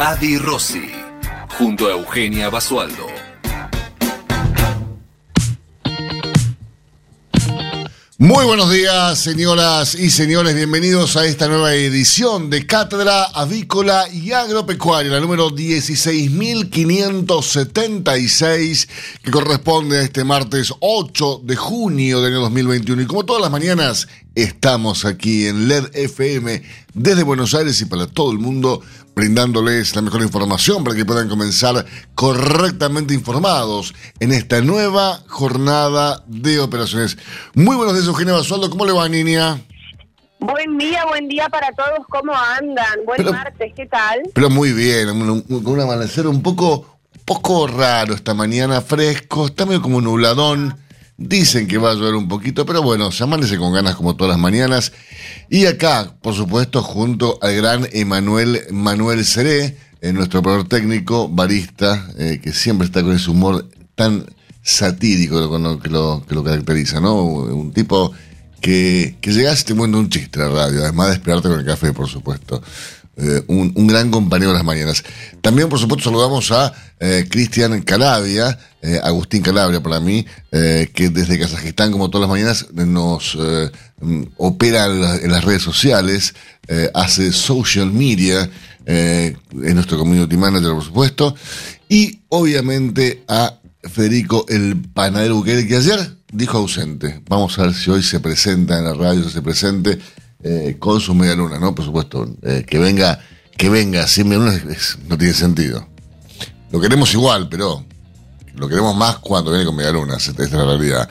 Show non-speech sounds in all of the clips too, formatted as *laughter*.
Adi Rossi, junto a Eugenia Basualdo. Muy buenos días, señoras y señores. Bienvenidos a esta nueva edición de Cátedra Avícola y Agropecuaria, la número 16.576, que corresponde a este martes 8 de junio del año 2021. Y como todas las mañanas, estamos aquí en LED FM desde Buenos Aires y para todo el mundo brindándoles la mejor información para que puedan comenzar correctamente informados en esta nueva jornada de operaciones. Muy buenos días, Eugenia Basualdo. ¿Cómo le va, niña? Buen día, buen día para todos. ¿Cómo andan? Buen martes, ¿qué tal? Pero muy bien, con un, amanecer un poco, poco raro esta mañana, fresco, está medio como nubladón. Dicen que va a llover un poquito, pero bueno, se amanece con ganas como todas las mañanas. Y acá, por supuesto, junto al gran Emanuel Manuel Seré, eh, nuestro operador técnico, barista, eh, que siempre está con ese humor tan satírico que lo, que lo, caracteriza, ¿no? Un tipo que, que llegas y te muende un chiste a la radio, además de esperarte con el café, por supuesto. Eh, un, gran compañero de las mañanas. También, por supuesto, saludamos a eh, Cristian Calabria, eh, Agustín Calabria para mí, que desde Kazajistán, como todas las mañanas, nos opera en, las redes sociales, hace social media, es nuestro community manager, por supuesto, y obviamente a Federico el panadero Bukele, que ayer dijo ausente. Vamos a ver si hoy se presenta en la radio, si se presente eh, con su media luna, ¿no? Por supuesto, eh, que venga, que venga sin media luna no tiene sentido. Lo queremos igual, pero lo queremos más cuando viene con media luna, esta es la realidad.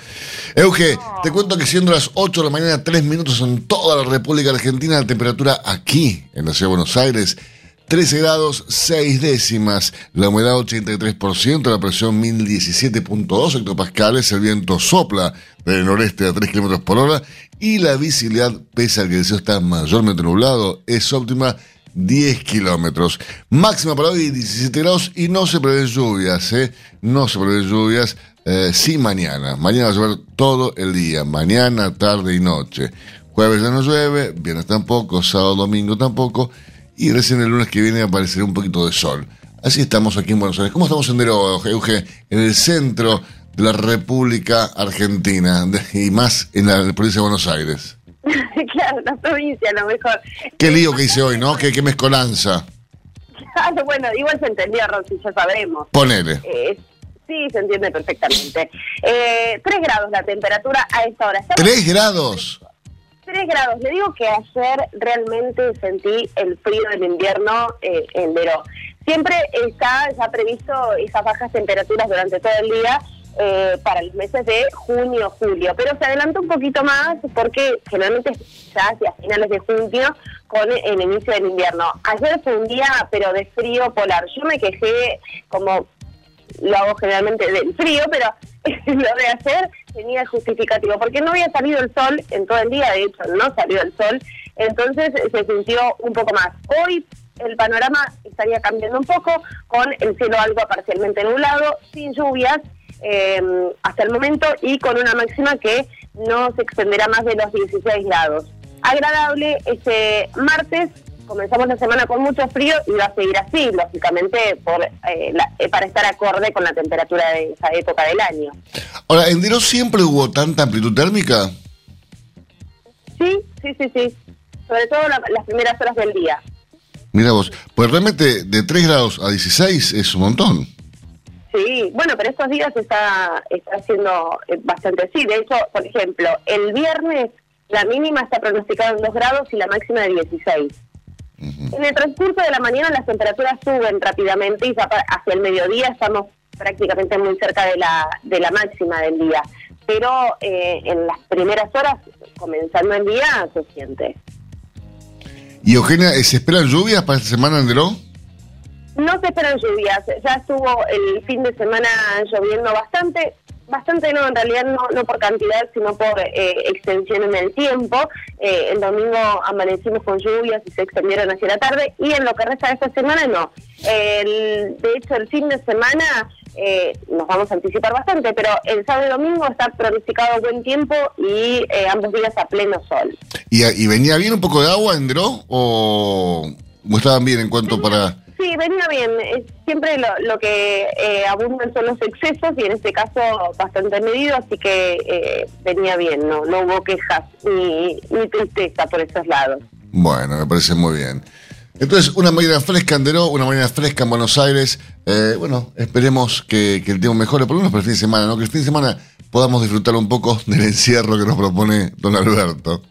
Euge, te cuento que siendo las 8 de la mañana, 3 minutos en toda la República Argentina, la temperatura aquí, en la ciudad de Buenos Aires, 13 grados 6 décimas, la humedad 83%, la presión 1017.2 hectopascales, el viento sopla del noreste a 3 kilómetros por hora y la visibilidad, pese a que el cielo está mayormente nublado, es óptima 10 kilómetros. Máxima para hoy 17 grados y no se prevén lluvias, ¿eh? No se prevén lluvias, eh, sí mañana. Mañana va a llover todo el día, mañana, tarde y noche. Jueves ya no llueve, viernes tampoco, sábado, domingo tampoco y recién el lunes que viene aparecerá un poquito de sol. Así estamos aquí en Buenos Aires. ¿Cómo estamos en Dero, Euge? En el centro de la República Argentina y más en la provincia de Buenos Aires. *laughs* claro, la provincia a lo mejor. Qué lío que hice hoy, ¿no? Qué, qué mezcolanza. Claro, bueno, igual se entendió, Rosy, ya sabemos. Ponele. Eh, sí, se entiende perfectamente. Eh, tres grados la temperatura a esta hora. ¿Tres grados? 3 grados. Le digo que ayer realmente sentí el frío del invierno eh, en Verón. Siempre está ya previsto esas bajas temperaturas durante todo el día eh, para los meses de junio, julio, pero se adelanta un poquito más porque generalmente ya hacia finales de junio con el inicio del invierno. Ayer fue un día, pero de frío polar. Yo me quejé como lo hago generalmente del frío, pero *laughs* lo de hacer tenía justificativo, porque no había salido el sol en todo el día, de hecho no salió el sol, entonces se sintió un poco más. Hoy el panorama estaría cambiando un poco, con el cielo algo parcialmente nublado, sin lluvias eh, hasta el momento y con una máxima que no se extenderá más de los 16 grados. Agradable este martes, comenzamos la semana con mucho frío y va a seguir así, lógicamente, por, eh, eh, para estar acorde con la temperatura de esa época del año. Ahora, ¿en Dero siempre hubo tanta amplitud térmica? Sí, sí, sí, sí. Sobre todo las primeras horas del día. Mira vos, pues realmente de 3 grados a 16 es un montón. Sí, bueno, pero estos días está, está haciendo eh, bastante así. De hecho, por ejemplo, el viernes la mínima está pronosticada en 2 grados y la máxima de 16. En el transcurso de la mañana las temperaturas suben rápidamente y ya hacia el mediodía estamos prácticamente muy cerca de la, de la máxima del día. Pero eh, en las primeras horas, comenzando el día, se siente. ¿Y Eugenia, se esperan lluvias para esta semana en No se esperan lluvias, ya estuvo el fin de semana lloviendo bastante, bastante no, en realidad no, no por cantidad, sino por eh, extensión en el tiempo. Eh, el domingo amanecimos con lluvias y se extendieron hacia la tarde, y en lo que resta de esta semana no. El, de hecho, el fin de semana eh, nos vamos a anticipar bastante, pero el sábado y domingo está pronosticado buen tiempo y eh, ambos días a pleno sol. ¿Y, y venía bien un poco de agua en Dro o, estaban bien en cuanto para...? Venía bien. Siempre lo, lo que eh, abundan son los excesos y en este caso bastante medido, así que eh, venía bien, no, no hubo quejas ni, ni tristeza por esos lados. Bueno, me parece muy bien. Entonces, una mañana fresca en Deró, una mañana fresca en Buenos Aires. Eh, bueno, esperemos que, que el tiempo mejore, por lo menos para el fin de semana, ¿no? Que el fin de semana podamos disfrutar un poco *laughs* del encierro que nos propone don Alberto.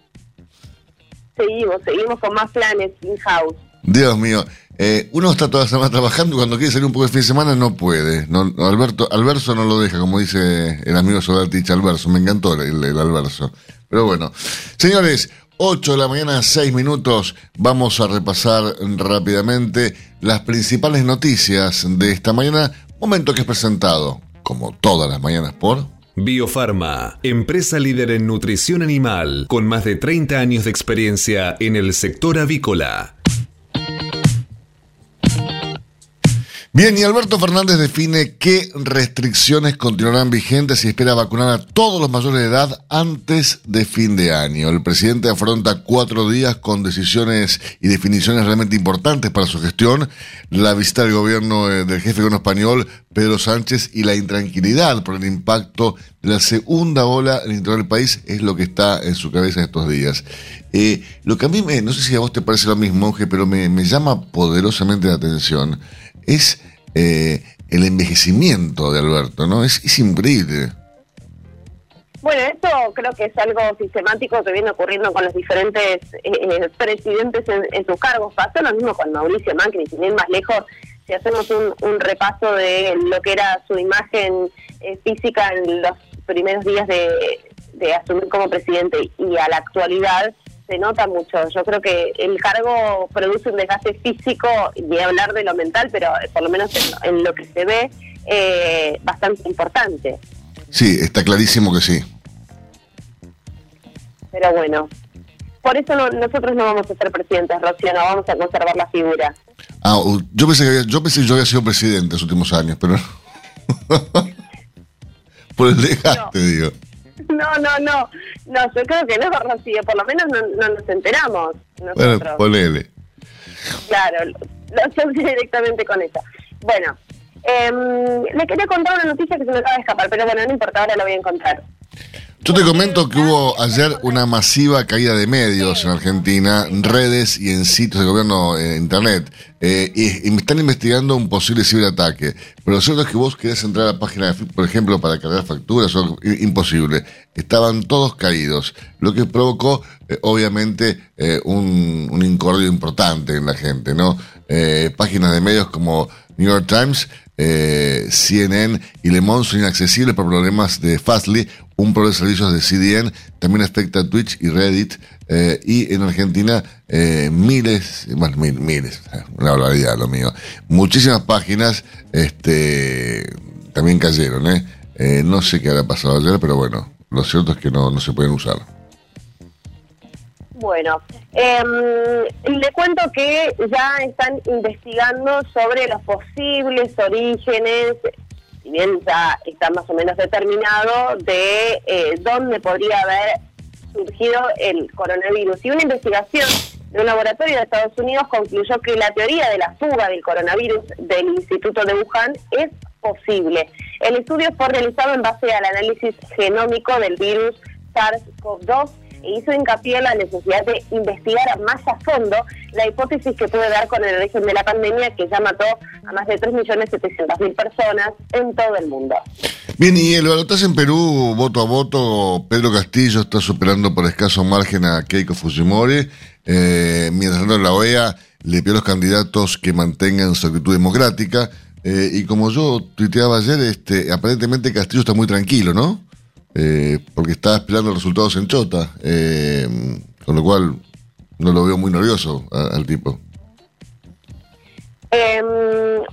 Seguimos, seguimos con más planes in-house. Dios mío, eh, uno está toda la semana trabajando y cuando quiere salir un poco de fin de semana no puede. Alberto, Alverso no lo deja, como dice el amigo Sodatich Alverso. Me encantó el, el Alverso. Pero bueno, señores, 8 de la mañana, 6 minutos. Vamos a repasar rápidamente las principales noticias de esta mañana. Momento que es presentado, como todas las mañanas, por. Biofarma, empresa líder en nutrición animal, con más de 30 años de experiencia en el sector avícola. Bien, y Alberto Fernández define qué restricciones continuarán vigentes y espera vacunar a todos los mayores de edad antes de fin de año. El presidente afronta cuatro días con decisiones y definiciones realmente importantes para su gestión. La visita del gobierno eh, del jefe de gobierno español, Pedro Sánchez, y la intranquilidad por el impacto de la segunda ola en el interior del país es lo que está en su cabeza estos días. Eh, lo que a mí, me, no sé si a vos te parece lo mismo, Monje, pero me llama poderosamente la atención es eh, el envejecimiento de Alberto, ¿no? Es, es increíble. Bueno, esto creo que es algo sistemático que viene ocurriendo con los diferentes eh, presidentes en, sus cargos. Pasó lo mismo con Mauricio Macri, sin ir más lejos, si hacemos un, repaso de lo que era su imagen eh, física en los primeros días de asumir como presidente y a la actualidad, se nota mucho. Yo creo que el cargo produce un desgaste físico, y hablar de lo mental, pero por lo menos en, en lo que se ve, eh, bastante importante. Sí, está clarísimo que sí. Pero bueno, por eso no, nosotros no vamos a ser presidentes, Rocío, no vamos a conservar la figura. Ah, yo pensé que, había, yo pensé que yo había sido presidente los últimos años, pero *laughs* por el desgaste, no. digo. *laughs* No, no, no. No, yo creo que no, Rocío. Por lo menos no, no nos enteramos. Nosotros. Bueno, ponele. Claro, lo sé directamente con eso. Bueno, eh, le quería contar una noticia que se me acaba de escapar, pero bueno, no importa, ahora la voy a encontrar. Yo te comento que hubo ayer una masiva caída de medios en Argentina, en redes y en sitios de gobierno en internet. Eh, y, me están investigando un posible ciberataque. Pero lo cierto es que vos querés entrar a la página, de, por ejemplo, para cargar facturas, o, imposible. Estaban todos caídos, lo que provocó, eh, obviamente, eh, un, un, incordio importante en la gente, ¿no? Eh, páginas de medios como New York Times, CNN y Le Monde son inaccesibles por problemas de Fastly un pro de servicios de CDN, también afecta a Twitch y Reddit, eh, y en Argentina eh, miles, bueno, mil, miles, una barbaridad lo mío, muchísimas páginas este, también cayeron, ¿eh? ¿eh? No sé qué habrá pasado ayer, pero bueno, lo cierto es que no, no se pueden usar. Bueno, eh, le cuento que ya están investigando sobre los posibles orígenes si bien ya está más o menos determinado, de eh, dónde podría haber surgido el coronavirus. Y una investigación de un laboratorio de Estados Unidos concluyó que la teoría de la fuga del coronavirus del Instituto de Wuhan es posible. El estudio fue realizado en base al análisis genómico del virus SARS-CoV-2 e hizo hincapié en la necesidad de investigar más a fondo la hipótesis que puede dar con el origen de la pandemia que ya mató a más de 3.700.000 personas en todo el mundo. Bien, y el balotaje en Perú, voto a voto, Pedro Castillo está superando por escaso margen a Keiko Fujimori, eh, mientras tanto la OEA le pidió a los candidatos que mantengan su actitud democrática, eh, y como yo tuiteaba ayer, este, aparentemente Castillo está muy tranquilo, ¿no? Eh, porque está esperando resultados en Chota, eh, con lo cual no lo veo muy nervioso al tipo. Eh,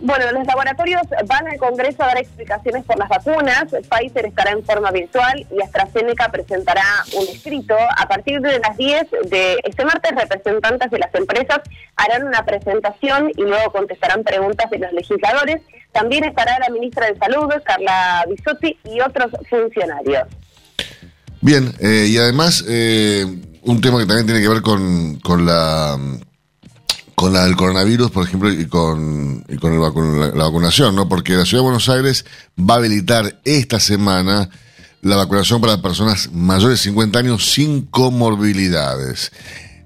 bueno, los laboratorios van al Congreso a dar explicaciones por las vacunas. Pfizer estará en forma virtual y AstraZeneca presentará un escrito. A partir de las 10 de este martes, representantes de las empresas harán una presentación y luego contestarán preguntas de los legisladores. También estará la ministra de Salud, Carla Bisotti, y otros funcionarios. Bien, eh, y además, eh, un tema que también tiene que ver con, con la con la del coronavirus, por ejemplo, y con, la, vacunación, ¿no? Porque la Ciudad de Buenos Aires va a habilitar esta semana la vacunación para personas mayores de 50 años sin comorbilidades.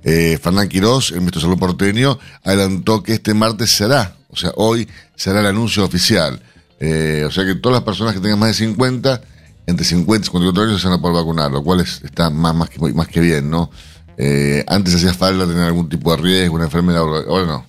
Eh, Fernán Quirós, el ministro de Salud porteño, adelantó que este martes será, o sea, hoy será el anuncio oficial. Eh, o sea que todas las personas que tengan más de 50, entre 50 y 54 años se van a poder vacunar, lo cual está más, más, que, más que bien, ¿no? Eh, antes hacía falta tener algún tipo de riesgo, una enfermedad, ahora no.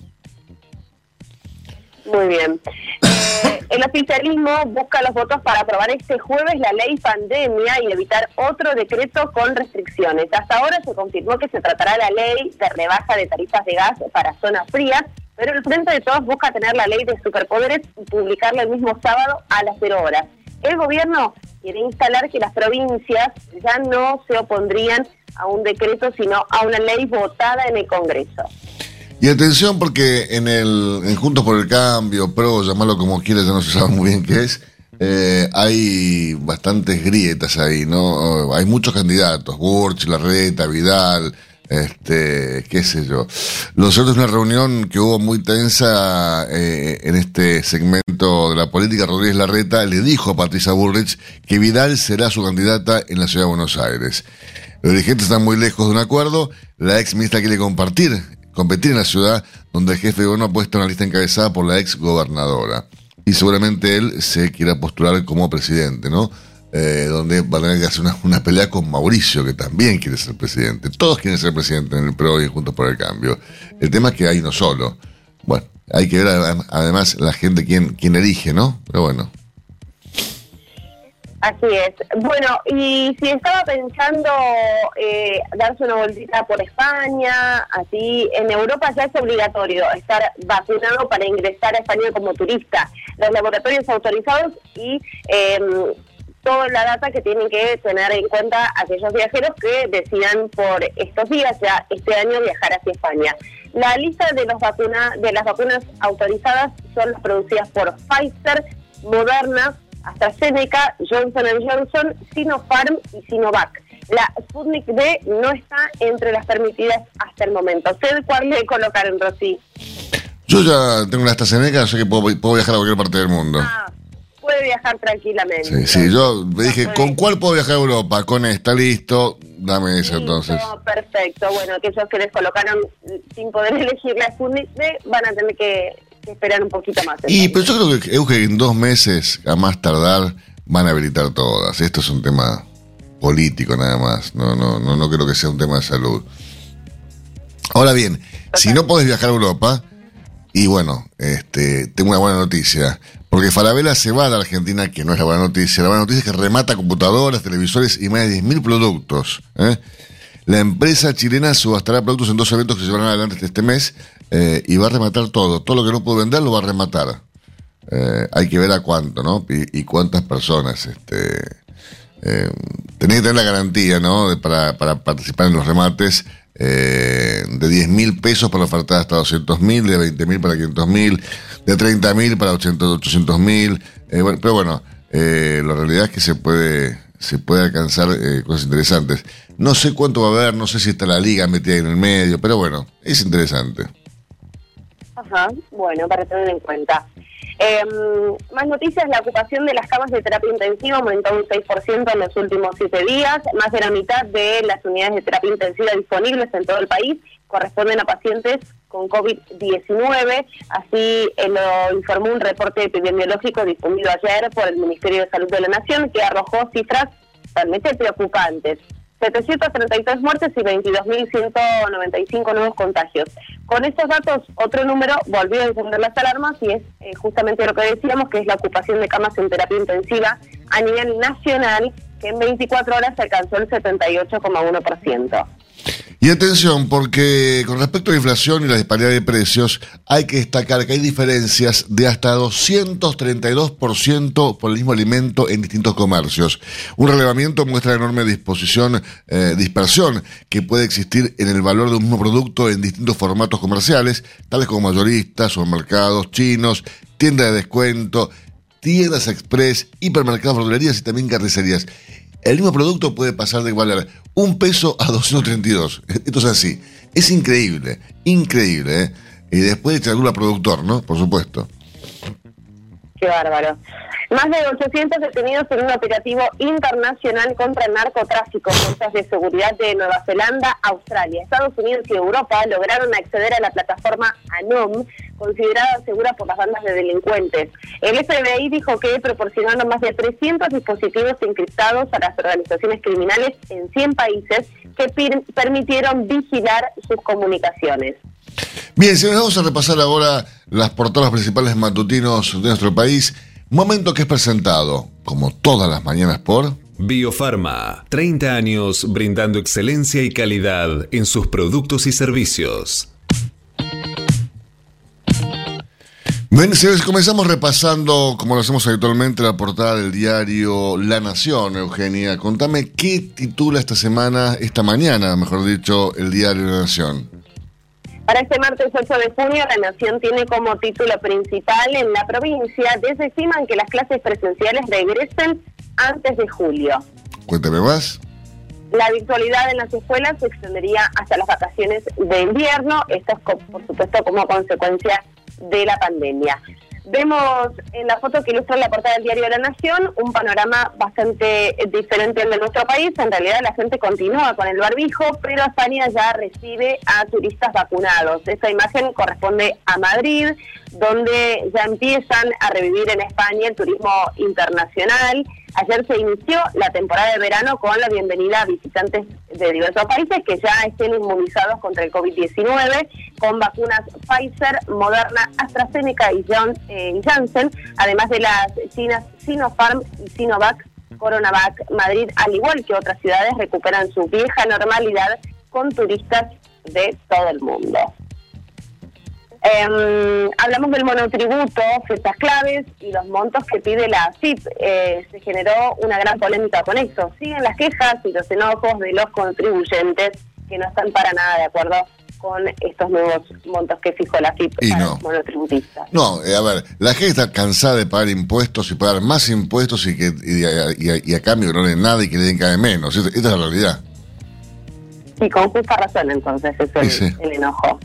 Muy bien. *coughs* El oficialismo busca los votos para aprobar este jueves la ley pandemia y evitar otro decreto con restricciones. Hasta ahora se confirmó que se tratará la ley de rebaja de tarifas de gas para zonas frías, pero el Frente de Todos busca tener la ley de superpoderes y publicarla el mismo sábado a las 0 horas. El gobierno quiere instalar que las provincias ya no se opondrían a un decreto, sino a una ley votada en el Congreso. Y atención porque en el en Juntos por el Cambio, PRO, llamarlo como quieras, ya no se sabe muy bien qué es, eh, hay bastantes grietas ahí, ¿no? Hay muchos candidatos, Burch, Larreta, Vidal, este, qué sé yo. Es una reunión que hubo muy tensa eh, en este segmento de la política. Rodríguez Larreta le dijo a Patricia Bullrich que Vidal será su candidata en la ciudad de Buenos Aires. Los dirigentes están muy lejos de un acuerdo. La ex ministra quiere compartir, competir en la ciudad donde el jefe de gobierno ha puesto una lista encabezada por la ex gobernadora. Y seguramente él se quiera postular como presidente, ¿no? Eh, donde va a tener que hacer una, pelea con Mauricio, que también quiere ser presidente. Todos quieren ser presidente en el PRO y Juntos por el Cambio. El tema es que hay no solo. Bueno, hay que ver además la gente quién, quién elige, ¿no? Pero bueno. Así es. Bueno, y si estaba pensando eh, darse una vueltita por España, así, en Europa ya es obligatorio estar vacunado para ingresar a España como turista. Los laboratorios autorizados y eh, toda la data que tienen que tener en cuenta aquellos viajeros que decidan por estos días, ya este año, viajar hacia España. La lista de, los vacuna, de las vacunas autorizadas son las producidas por Pfizer, Moderna, AstraZeneca, Johnson Johnson, Sinopharm y Sinovac. La Sputnik B no está entre las permitidas hasta el momento. ¿Usted cuál le colocaron, Rosy? Yo ya tengo una AstraZeneca, sé que puedo, viajar a cualquier parte del mundo. Ah, puede viajar tranquilamente. Sí, sí, yo me dije, ¿con cuál puedo viajar a Europa? Con esta, listo, dame esa entonces. Perfecto, bueno, aquellos que les colocaron sin poder *laughs* elegir la Sputnik B van a tener que esperar un poquito más. Y pero yo creo que, en dos meses, a más tardar, van a habilitar todas. Esto es un tema político nada más. No, no, no, no creo que sea un tema de salud. Ahora bien, si no podés viajar a Europa, y bueno, este, tengo una buena noticia. Porque Falabella se va de Argentina, que no es la buena noticia. La buena noticia es que remata computadoras, televisores y más de 10.000 productos. ¿eh? La empresa chilena subastará productos en dos eventos que se llevarán adelante este mes eh, y va a rematar todo. Todo lo que no pudo vender lo va a rematar. Eh, hay que ver a cuánto, ¿no? Y, cuántas personas. Este, tenés que tener la garantía, ¿no? para, participar en los remates. de 10 mil pesos para ofertar hasta 200 mil, de 20 mil para 500 mil, de 30 mil para 800 mil. pero bueno, la realidad es que se puede, se puede alcanzar cosas interesantes. No sé cuánto va a haber, no sé si está la liga metida en el medio, pero bueno, es interesante. Ajá, bueno, para tener en cuenta. Em, más noticias, la ocupación de las camas de terapia intensiva aumentó un 6% en los últimos siete días. Más de la mitad de las unidades de terapia intensiva disponibles en todo el país corresponden a pacientes con COVID-19. Así eh, lo informó un reporte epidemiológico difundido ayer por el Ministerio de Salud de la Nación que arrojó cifras realmente preocupantes. 733 muertes y 22.195 nuevos contagios. Con estos datos, otro número volvió a encender las alarmas y es eh, justamente lo que decíamos, que es la ocupación de camas en terapia intensiva a nivel nacional, que en 24 horas alcanzó el 78,1%. Y atención, porque con respecto a la inflación y la disparidad de precios, hay que destacar que hay diferencias de hasta 232% por el mismo alimento en distintos comercios. Un relevamiento muestra la enorme disposición, eh, dispersión que puede existir en el valor de un mismo producto en distintos formatos comerciales, tales como mayoristas, supermercados, chinos, tiendas de descuento, tiendas express, hipermercados, verdulerías y también carnicerías el mismo producto puede pasar de valer un peso a 232. Esto es así. Es increíble, increíble. ¿eh? Y después de alguna productor, ¿no? Por supuesto. Qué bárbaro. Más de 800 detenidos en un operativo internacional contra el narcotráfico. Fuerzas de seguridad de Nueva Zelanda, Australia, Estados Unidos y Europa lograron acceder a la plataforma ANOM, considerada segura por las bandas de delincuentes. El FBI dijo que proporcionaron más de 300 dispositivos encriptados a las organizaciones criminales en 100 países que permitieron vigilar sus comunicaciones. Bien, si nos vamos a repasar ahora las portadas principales matutinos de nuestro país, momento que es presentado, como todas las mañanas, por... Biofarma, 30 años brindando excelencia y calidad en sus productos y servicios. Bien, comenzamos repasando, como lo hacemos habitualmente, la portada del diario La Nación, Eugenia. Contame qué titula esta semana, esta mañana, mejor dicho, el diario La Nación. Para este martes 8 de junio, La Nación tiene como título principal en la provincia, desestiman que las clases presenciales regresen antes de julio. Cuéntame más. La virtualidad en las escuelas se extendería hasta las vacaciones de invierno, esto es por supuesto como consecuencia de la pandemia. Vemos en la foto que ilustra la portada del diario la Nación un panorama bastante diferente al de nuestro país. En realidad la gente continúa con el barbijo, pero España ya recibe a turistas vacunados. Esta imagen corresponde a Madrid, donde ya empiezan a revivir en España el turismo internacional. Ayer se inició la temporada de verano con la bienvenida a visitantes de diversos países que ya estén inmunizados contra el COVID-19 con vacunas Pfizer, Moderna, AstraZeneca y eh, Janssen, además de las chinas Sinopharm y Sinovac, Coronavac. Madrid, al igual que otras ciudades, recuperan su vieja normalidad con turistas de todo el mundo. Eh, hablamos del monotributo, fechas claves y los montos que pide la CIP. Eh, se generó una gran polémica con eso. Siguen las quejas y los enojos de los contribuyentes que no están para nada de acuerdo con estos nuevos montos que fijó la FIP para no. los monotributistas. No, eh, a ver, la gente está cansada de pagar impuestos y pagar más impuestos y que y, a, cambio no le den nada y que le den cada vez menos. Esta, es la realidad. Sí, con justa razón entonces es el enojo.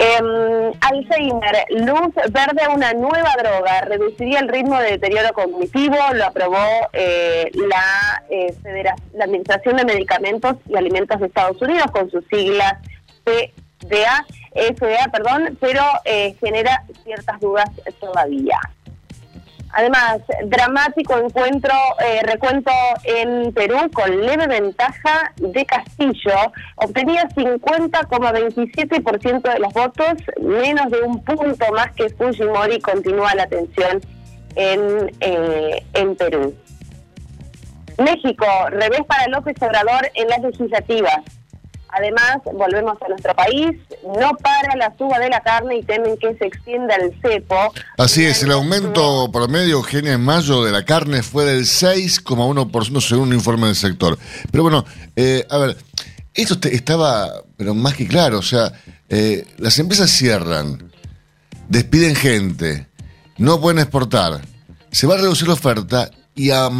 Eh, Alzheimer, luz verde una nueva droga, reduciría el ritmo de deterioro cognitivo, lo aprobó eh, la, eh, la Administración de Medicamentos y Alimentos de Estados Unidos con sus siglas FDA, FDA, perdón, pero eh, genera ciertas dudas todavía. Además, dramático encuentro, eh, recuento en Perú con leve ventaja de Castillo. Obtenía 50,27% de los votos, menos de un punto más que Fujimori. Continúa la tensión en, eh, en Perú. México, revés para López Obrador en las legislativas. Además, volvemos a nuestro país, no para la suba de la carne y temen que se extienda el cepo. Así es, el aumento promedio, Eugenia, en mayo de la carne fue del 6,1% según un informe del sector. Pero bueno, eh, a ver, esto estaba, pero más que claro, o sea, eh, las empresas cierran, despiden gente, no pueden exportar, se va a reducir la oferta y a,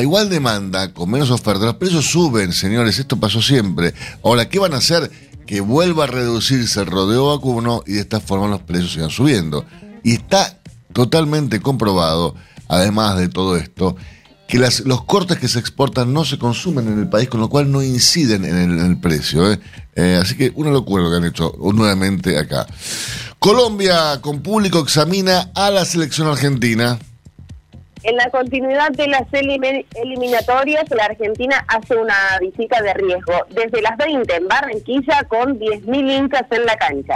igual demanda, con menos oferta, los precios suben, señores, esto pasó siempre. Ahora, ¿qué van a hacer? Que vuelva a reducirse el rodeo vacuno y de esta forma los precios sigan subiendo. Y está totalmente comprobado, además de todo esto, que las, los cortes que se exportan no se consumen en el país, con lo cual no inciden en el, precio. ¿eh? Eh, así que una locura lo que han hecho nuevamente acá. Colombia con público examina a la selección argentina. En la continuidad de las eliminatorias, la Argentina hace una visita de riesgo desde las 20 en Barranquilla con 10.000 hinchas en la cancha.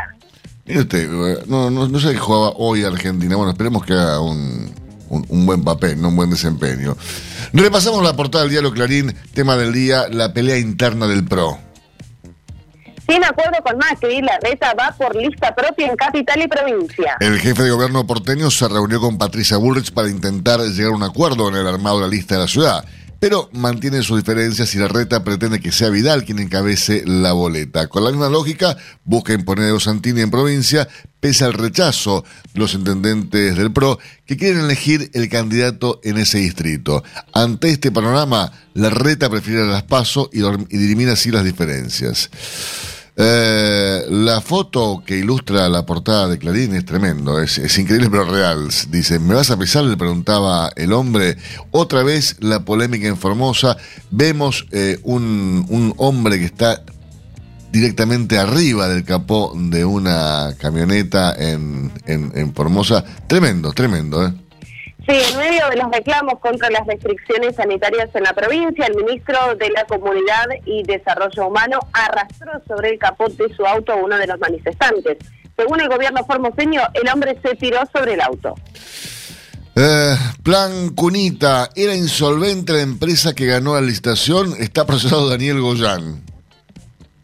Mire usted, no, no, no sé qué jugaba hoy Argentina. Bueno, esperemos que haga un, un, buen papel, no un buen desempeño. Repasamos la portada del diario Clarín, tema del día, la pelea interna del PRO. Sin acuerdo con Macri, la reta va por lista propia en capital y provincia. El jefe de gobierno porteño se reunió con Patricia Bullrich para intentar llegar a un acuerdo en el armado de la lista de la ciudad pero mantiene sus diferencias y la reta pretende que sea Vidal quien encabece la boleta. Con la misma lógica, busca imponer a Santini en provincia, pese al rechazo de los intendentes del PRO que quieren elegir el candidato en ese distrito. Ante este panorama, la reta prefiere las pasos y, y dirimir así las diferencias. Eh, la foto que ilustra la portada de Clarín es tremendo, es, increíble pero real. Dice, ¿me vas a pesar? Le preguntaba el hombre. Otra vez la polémica en Formosa. Vemos eh, un, hombre que está directamente arriba del capó de una camioneta en, en Formosa. Tremendo, tremendo, ¿eh? Sí, en medio de los reclamos contra las restricciones sanitarias en la provincia, el ministro de la Comunidad y Desarrollo Humano arrastró sobre el capot de su auto a uno de los manifestantes. Según el gobierno formoseño, el hombre se tiró sobre el auto. Eh, plan Cunita, era insolvente la empresa que ganó la licitación, está procesado Daniel Goyán.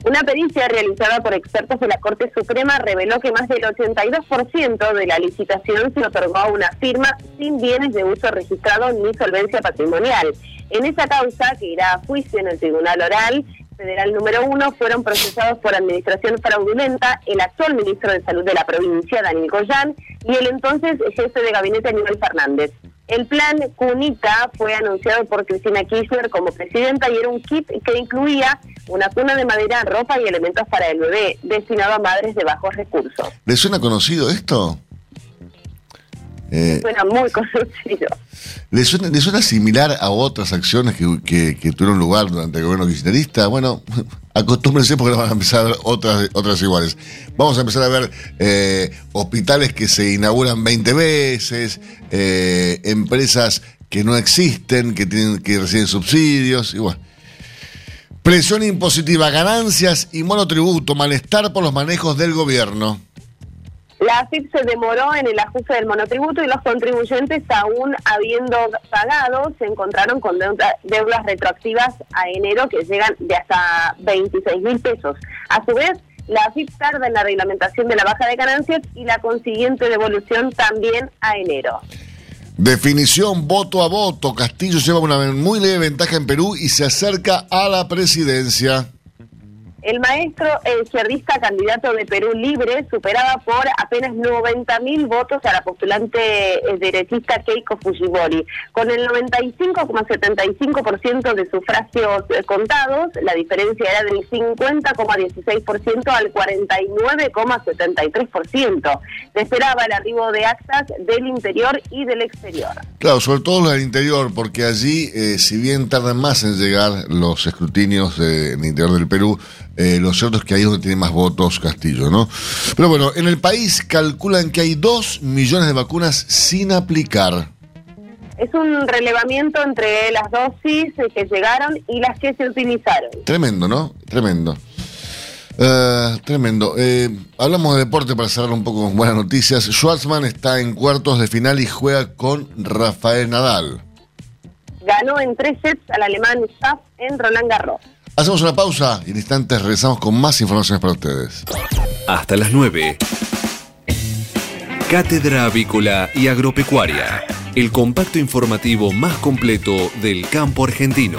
Una pericia realizada por expertos de la Corte Suprema reveló que más del 82% de la licitación se otorgó a una firma sin bienes de uso registrado ni solvencia patrimonial. En esa causa, que irá a juicio en el Tribunal Oral Federal número uno, fueron procesados por administración fraudulenta el actual ministro de Salud de la provincia, Daniel Goyán, y el entonces jefe de gabinete, Aníbal Fernández. El plan CUNITA fue anunciado por Cristina Kirchner como presidenta y era un kit que incluía una cuna de madera, ropa y elementos para el bebé, destinado a madres de bajos recursos. ¿Le suena conocido esto? Eh, suena muy conocido. ¿Le suena, similar a otras acciones que, que, tuvieron lugar durante el gobierno kirchnerista? Bueno, *laughs* acostúmbrense porque van a empezar otras, otras iguales. Vamos a empezar a ver eh, hospitales que se inauguran 20 veces, eh, empresas que no existen, que tienen que reciben subsidios, bueno. Presión impositiva, ganancias y monotributo, malestar por los manejos del gobierno. La AFIP se demoró en el ajuste del monotributo y los contribuyentes, aún habiendo pagado, se encontraron con deudas retroactivas a enero que llegan de hasta 26 mil pesos. A su vez, la AFIP tarda en la reglamentación de la baja de ganancias y la consiguiente devolución también a enero. Definición voto a voto. Castillo lleva una muy leve ventaja en Perú y se acerca a la presidencia. El maestro izquierdista candidato de Perú Libre superaba por apenas 90 mil votos a la postulante eh, derechista Keiko Fujimori. Con el 95,75% de sufragios eh, contados, la diferencia era del 50,16% al 49,73%. Se esperaba el arribo de actas del interior y del exterior. Claro, sobre todo del interior, porque allí, eh, si bien tardan más en llegar los escrutinios en el interior del Perú, eh, lo cierto es que ahí es donde tiene más votos Castillo, ¿no? Pero bueno, en el país calculan que hay dos millones de vacunas sin aplicar. Es un relevamiento entre las dosis que llegaron y las que se utilizaron. Tremendo, ¿no? Tremendo. Eh, tremendo. Eh, hablamos de deporte para cerrar un poco con buenas noticias. Schwarzman está en cuartos de final y juega con Rafael Nadal. Ganó en tres sets al alemán Staff en Roland Garros. Hacemos una pausa y en instantes regresamos con más informaciones para ustedes. Hasta las 9. Cátedra Avícola y Agropecuaria, el compacto informativo más completo del campo argentino.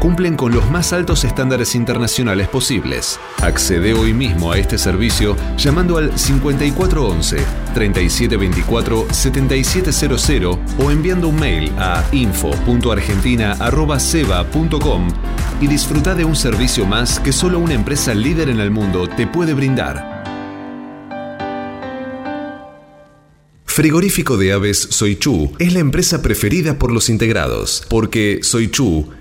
cumplen con los más altos estándares internacionales posibles. Accede hoy mismo a este servicio llamando al 5411-3724-7700 o enviando un mail a info.argentina.seba.com y disfruta de un servicio más que solo una empresa líder en el mundo te puede brindar. Frigorífico de Aves Soichu es la empresa preferida por los integrados, porque Soichu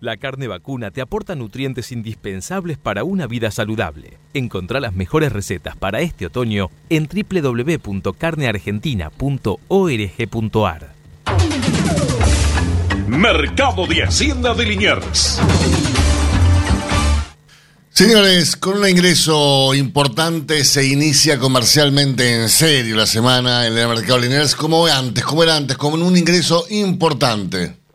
La carne vacuna te aporta nutrientes indispensables para una vida saludable. Encontrá las mejores recetas para este otoño en www.carneargentina.org.ar. Mercado de Hacienda de Liniers. Señores, con un ingreso importante se inicia comercialmente en serio la semana en el mercado de Liniers, como antes, como era antes, como un ingreso importante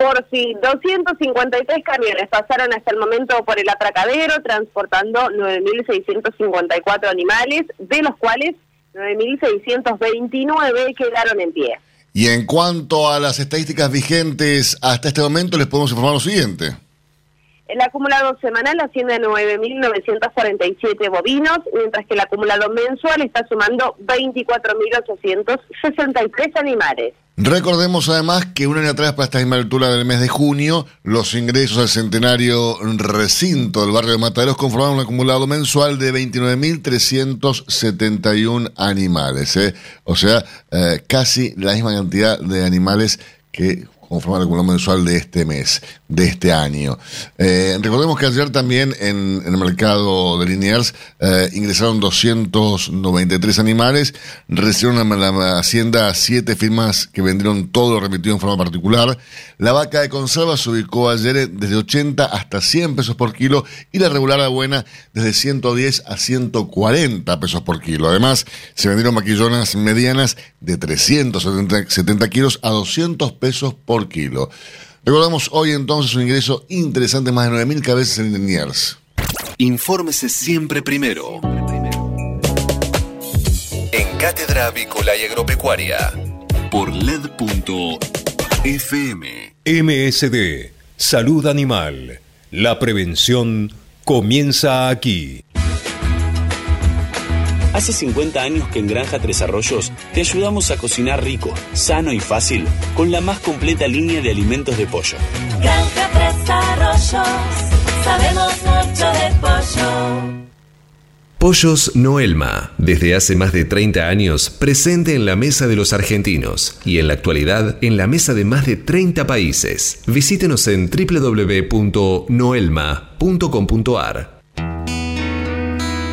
por si 253 camiones pasaron hasta el momento por el atracadero transportando 9.654 animales, de los cuales 9.629 quedaron en pie. Y en cuanto a las estadísticas vigentes hasta este momento, les podemos informar lo siguiente. El acumulado semanal asciende a 9.947 bovinos, mientras que el acumulado mensual está sumando 24.863 animales. Recordemos además que un año atrás, para esta misma altura del mes de junio, los ingresos al centenario recinto del barrio de Mataderos conformaban un acumulado mensual de 29.371 animales. ¿eh? O sea, eh, casi la misma cantidad de animales que conforman el acumulado mensual de este mes, de este año. Eh, recordemos que ayer también en, el mercado de Liniers eh, ingresaron 293 animales, recibieron en la hacienda siete firmas que vendieron todo remitido en forma particular. La vaca de conserva se ubicó ayer desde 80 hasta 100 pesos por kilo y la regular a buena desde 110 a 140 pesos por kilo. Además, se vendieron maquillonas medianas de 370 kilos a 200 pesos por kilo. Recordamos hoy entonces un ingreso interesante, más de 9.000 cabezas en Liniers. Infórmese siempre primero. En Cátedra Avícola y Agropecuaria. Por LED.fm. MSD. Salud Animal. La prevención comienza aquí. Hace 50 años que en Granja Tres Arroyos te ayudamos a cocinar rico, sano y fácil con la más completa línea de alimentos de pollo. Granja Tres Arroyos, sabemos mucho de pollo. Pollos Noelma, desde hace más de 30 años presente en la mesa de los argentinos y en la actualidad en la mesa de más de 30 países. Visítenos en www.noelma.com.ar.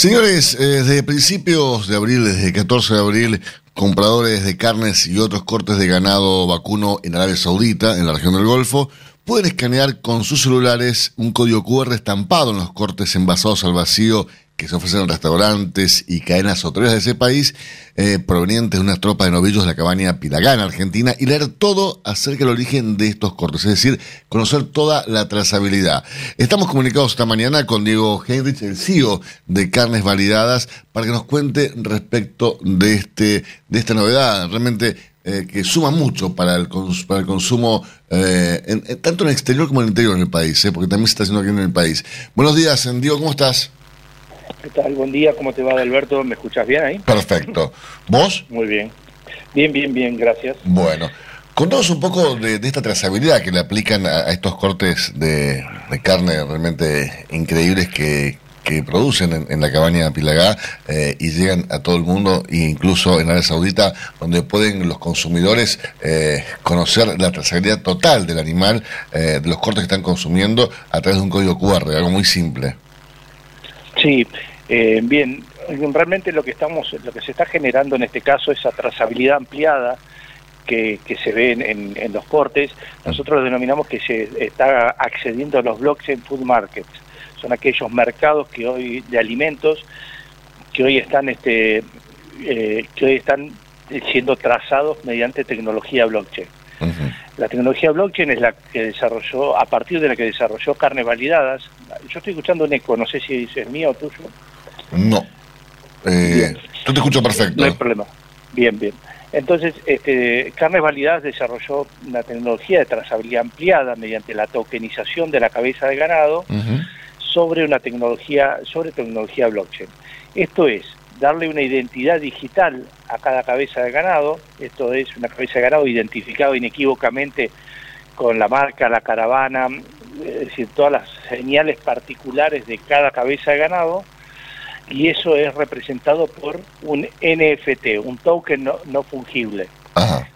Señores, eh, desde principios de abril, desde el 14 de abril, compradores de carnes y otros cortes de ganado vacuno en Arabia Saudita, en la región del Golfo, pueden escanear con sus celulares un código QR estampado en los cortes envasados al vacío que se ofrecen en restaurantes y cadenas hoteleras de ese país, eh, provenientes de unas tropas de novillos de la cabaña Pilagán, Argentina, y leer todo acerca del origen de estos cortes, es decir, conocer toda la trazabilidad. Estamos comunicados esta mañana con Diego Heinrich, el CEO de Carnes Validadas, para que nos cuente respecto de, este, de esta novedad. Realmente eh, que suma mucho para el, para el consumo, eh, tanto en el exterior como en el interior del país, porque también se está haciendo aquí en el país. Buenos días, Diego, ¿cómo estás? ¿Qué tal? Buen día, ¿cómo te va, Alberto? ¿Me escuchas bien ahí? Perfecto. ¿Vos? Muy bien. Bien, bien, bien, gracias. Bueno, contanos un poco de, de esta trazabilidad que le aplican a, a estos cortes de, de carne realmente increíbles que, que producen en, en la cabaña Pilagá eh, y llegan a todo el mundo, e incluso en Arabia Saudita, donde pueden los consumidores eh, conocer la trazabilidad total del animal, eh, de los cortes que están consumiendo a través de un código QR, algo muy simple. Sí, eh, bien. Realmente lo que estamos, lo que se está generando en este caso es esa trazabilidad ampliada que, que se ve en, en- en los cortes. Nosotros lo denominamos que se está accediendo a los blockchain food markets. Son aquellos mercados que hoy de alimentos que hoy están, este, eh, que hoy están siendo trazados mediante tecnología blockchain. La tecnología blockchain es la que desarrolló, a partir de la que desarrolló carnes validadas. Yo estoy escuchando un eco, no sé si es mío o tuyo. No. Eh, yo te escucho perfecto. No hay problema. Bien, bien. Entonces, este, Carnes Validadas desarrolló una tecnología de trazabilidad ampliada mediante la tokenización de la cabeza de ganado sobre una tecnología, sobre tecnología blockchain. Esto es darle una identidad digital a cada cabeza de ganado, esto es una cabeza de ganado identificada inequívocamente con la marca, la caravana, es decir, todas las señales particulares de cada cabeza de ganado, y eso es representado por un NFT, un token no, no fungible,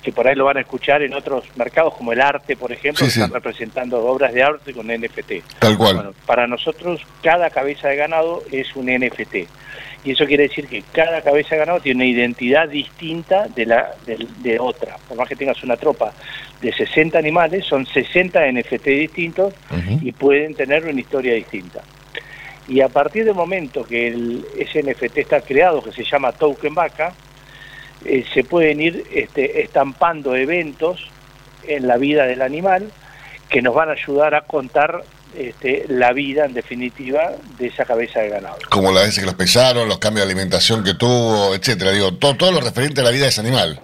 que por ahí lo van a escuchar en otros mercados como el arte, por ejemplo, Sí, que sí. están representando obras de arte con NFT. Tal cual. Bueno, para nosotros cada cabeza de ganado es un NFT. Y eso quiere decir que cada cabeza de ganado tiene una identidad distinta de la de, de otra. Por más que tengas una tropa de 60 animales, son 60 NFT distintos y pueden tener una historia distinta. Y a partir del momento que el, ese NFT está creado, que se llama Token Vaca, eh, se pueden ir este, estampando eventos en la vida del animal que nos van a ayudar a contar este, la vida, en definitiva, de esa cabeza de ganado. Como las veces que los pesaron, los cambios de alimentación que tuvo, etcétera. Digo, todo, todo lo referente a la vida de ese animal.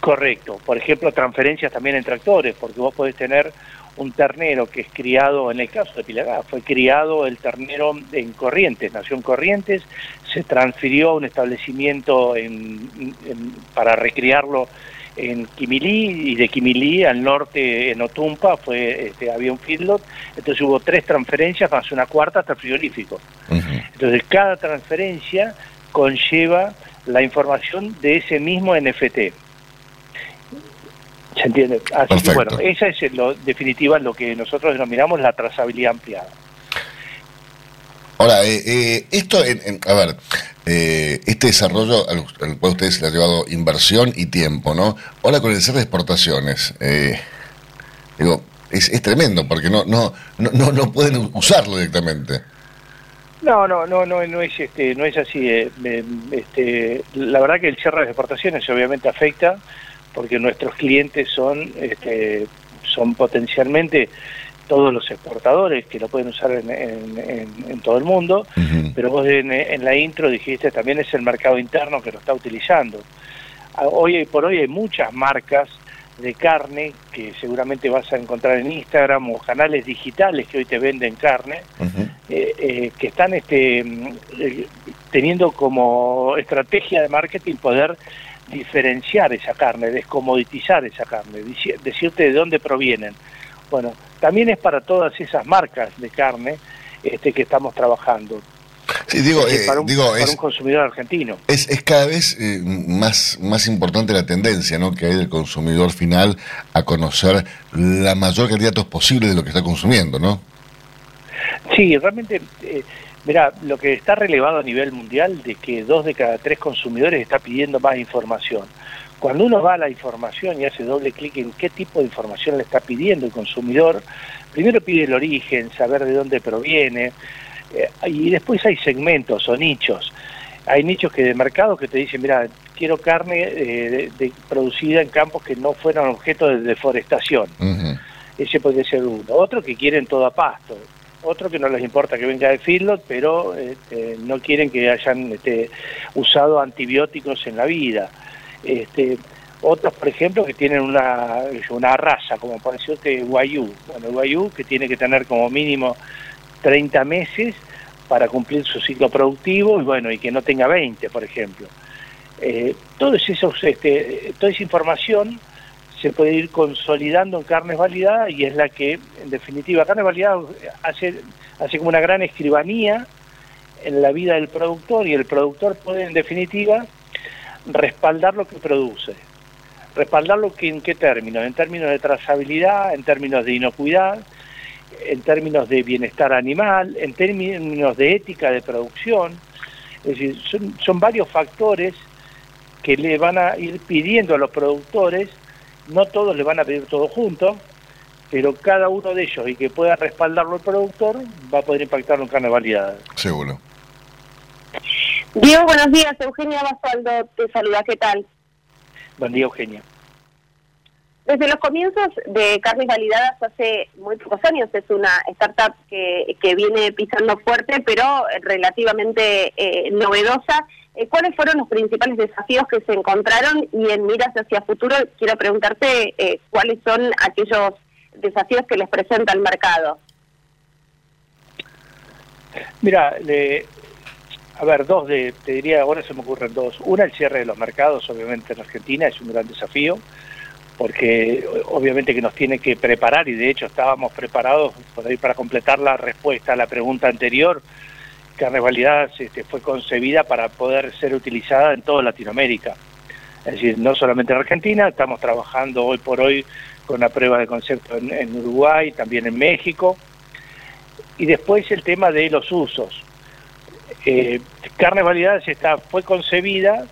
Correcto. Por ejemplo, transferencias también en tractores, porque vos podés tener un ternero que es criado, en el caso de Pilagá, fue criado el ternero en Corrientes, nació en Corrientes, se transfirió a un establecimiento en- en- para recriarlo en Quimilí y de Quimilí al norte en Otumpa fue este, había un feedlot, entonces hubo tres transferencias más una cuarta hasta el frigorífico. Entonces cada transferencia conlleva la información de ese mismo NFT. ¿Se entiende? Así que bueno, esa es en lo definitiva lo que nosotros denominamos la trazabilidad ampliada. Ahora, eh, eh, esto, en- en- a ver, eh, este desarrollo al, al cual ustedes le han llevado inversión y tiempo, ¿no? Ahora con el ser de exportaciones, eh, digo, es, es tremendo porque no, no, no, no, pueden usarlo directamente. No, no, no, no, no es este, no es así. eh, este, la verdad que el cierre de exportaciones obviamente afecta porque nuestros clientes son, este, son potencialmente todos los exportadores que lo pueden usar en, en- en- en todo el mundo, pero vos en, la intro dijiste también es el mercado interno que lo está utilizando. Hoy por hoy hay muchas marcas de carne que seguramente vas a encontrar en Instagram o canales digitales que hoy te venden carne eh, eh, que están este, mm, eh, teniendo como estrategia de marketing poder diferenciar esa carne, descomoditizar esa carne, decirte de dónde provienen. Bueno, también es para todas esas marcas de carne este, que estamos trabajando. Sí, digo, Es decir, eh, para, un, digo, para es- un consumidor argentino. Es, es cada vez eh, más, más importante la tendencia ¿no? que hay del consumidor final a conocer la mayor cantidad de datos posible de lo que está consumiendo, ¿no? Sí, realmente, eh, mira, lo que está relevado a nivel mundial de que dos de cada tres consumidores está pidiendo más información. Cuando uno va a la información y hace doble clic en qué tipo de información le está pidiendo el consumidor, primero pide el origen, saber de dónde proviene, eh, y después hay segmentos o nichos. Hay nichos que de mercado que te dicen, mira, quiero carne eh, de- de- producida en campos que no fueran objeto de deforestación. Ese puede ser uno. Otro que quieren todo a pasto. Otro que no les importa que venga de feedlot, pero este, no quieren que hayan este, usado antibióticos en la vida. Este, Otros, por ejemplo, que tienen una, una raza, como por decirte Guayú. Bueno, Guayú que tiene que tener como mínimo 30 meses para cumplir su ciclo productivo y bueno, y que no tenga 20, por ejemplo. Eh, todo esos, este, toda esa información se puede ir consolidando en carnes validadas y es la que, en definitiva, carnes validadas hace, hace como una gran escribanía en la vida del productor y el productor puede, en definitiva, respaldar lo que produce. Respaldarlo que, en qué términos? En términos de trazabilidad, en términos de inocuidad, en términos de bienestar animal, en términos de ética de producción. Es decir, son, son varios factores que le van a ir pidiendo a los productores, no todos le van a pedir todo junto, pero cada uno de ellos y que pueda respaldarlo el productor va a poder impactarlo en carne validada. Seguro. Diego, buenos días. Eugenia Basualdo te saluda. ¿Qué tal? Buen día, Eugenia. Desde los comienzos de Carnes Validadas hace muy pocos años, es una startup que, que viene pisando fuerte, pero relativamente eh, novedosa. Eh, ¿Cuáles fueron los principales desafíos que se encontraron? Y en miras hacia futuro, quiero preguntarte eh, cuáles son aquellos desafíos que les presenta el mercado. Mira, le, a ver, dos de, te diría, ahora se me ocurren dos. Una, el cierre de los mercados, obviamente en Argentina, es un gran desafío, porque obviamente que nos tiene que preparar, y de hecho estábamos preparados por ahí para completar la respuesta a la pregunta anterior, que en realidad este, fue concebida para poder ser utilizada en toda Latinoamérica. Es decir, no solamente en Argentina, estamos trabajando hoy por hoy con la prueba de concepto en, en Uruguay, también en México. Y después el tema de los usos. Eh, Carnes Validadas está, fue concebida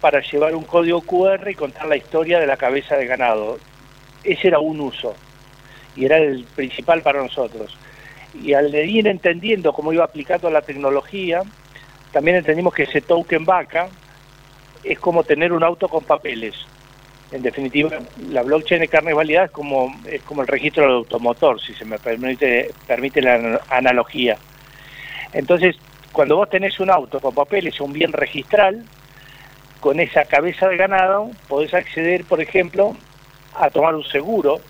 para llevar un código QR y contar la historia de la cabeza de ganado. Ese era un uso y era el principal para nosotros. Y al ir entendiendo cómo iba aplicando la tecnología, también entendimos que ese token vaca es como tener un auto con papeles. En definitiva, la blockchain de carnes validadas es como, es como el registro del automotor, si se me permite, permite la analogía. Entonces, cuando vos tenés un auto con papeles, un bien registral, con esa cabeza de ganado podés acceder, por ejemplo, a tomar un seguro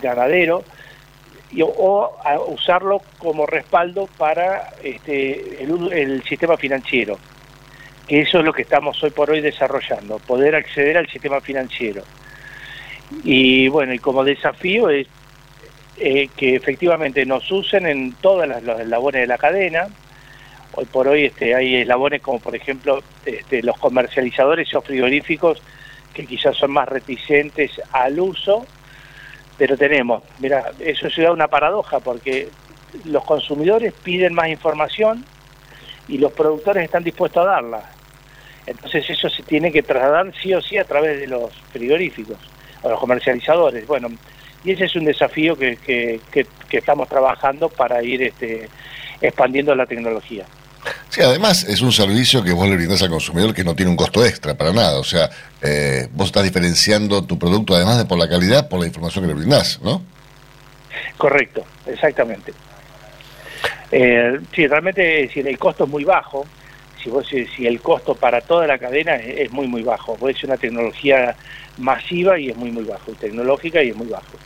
ganadero y, o a usarlo como respaldo para este, el, sistema financiero, que eso es lo que estamos hoy por hoy desarrollando, poder acceder al sistema financiero. Y bueno, y como desafío es eh, que efectivamente nos usen en todas las labores de la cadena, hoy por hoy este, hay eslabones como por ejemplo este, los comercializadores o frigoríficos que quizás son más reticentes al uso, pero tenemos, mira, eso es una paradoja porque los consumidores piden más información y los productores están dispuestos a darla. Entonces eso se tiene que trasladar sí o sí a través de los frigoríficos o los comercializadores. Bueno, y ese es un desafío que, que estamos trabajando para ir este, expandiendo la tecnología. Sí, además es un servicio que vos le brindás al consumidor que no tiene un costo extra para nada. O sea, eh, vos estás diferenciando tu producto, además de por la calidad, por la información que le brindás, ¿no? Correcto, exactamente. Eh, sí, realmente si el costo es muy bajo, si, vos, si el costo para toda la cadena es, muy, muy bajo. Es una tecnología masiva y es muy, muy bajo, tecnológica y es muy bajo.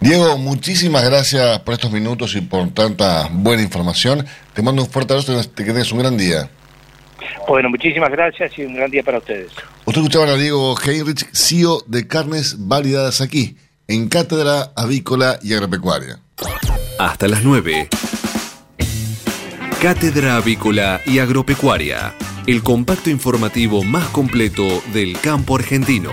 Diego, muchísimas gracias por estos minutos y por tanta buena información. Te mando un fuerte abrazo y que tengas un gran día. Bueno, muchísimas gracias y un gran día para ustedes. Usted escuchaban a Diego Heinrich, CEO de Carnes Validadas aquí, en Cátedra Avícola y Agropecuaria. Hasta las 9. Cátedra Avícola y Agropecuaria, el compacto informativo más completo del campo argentino.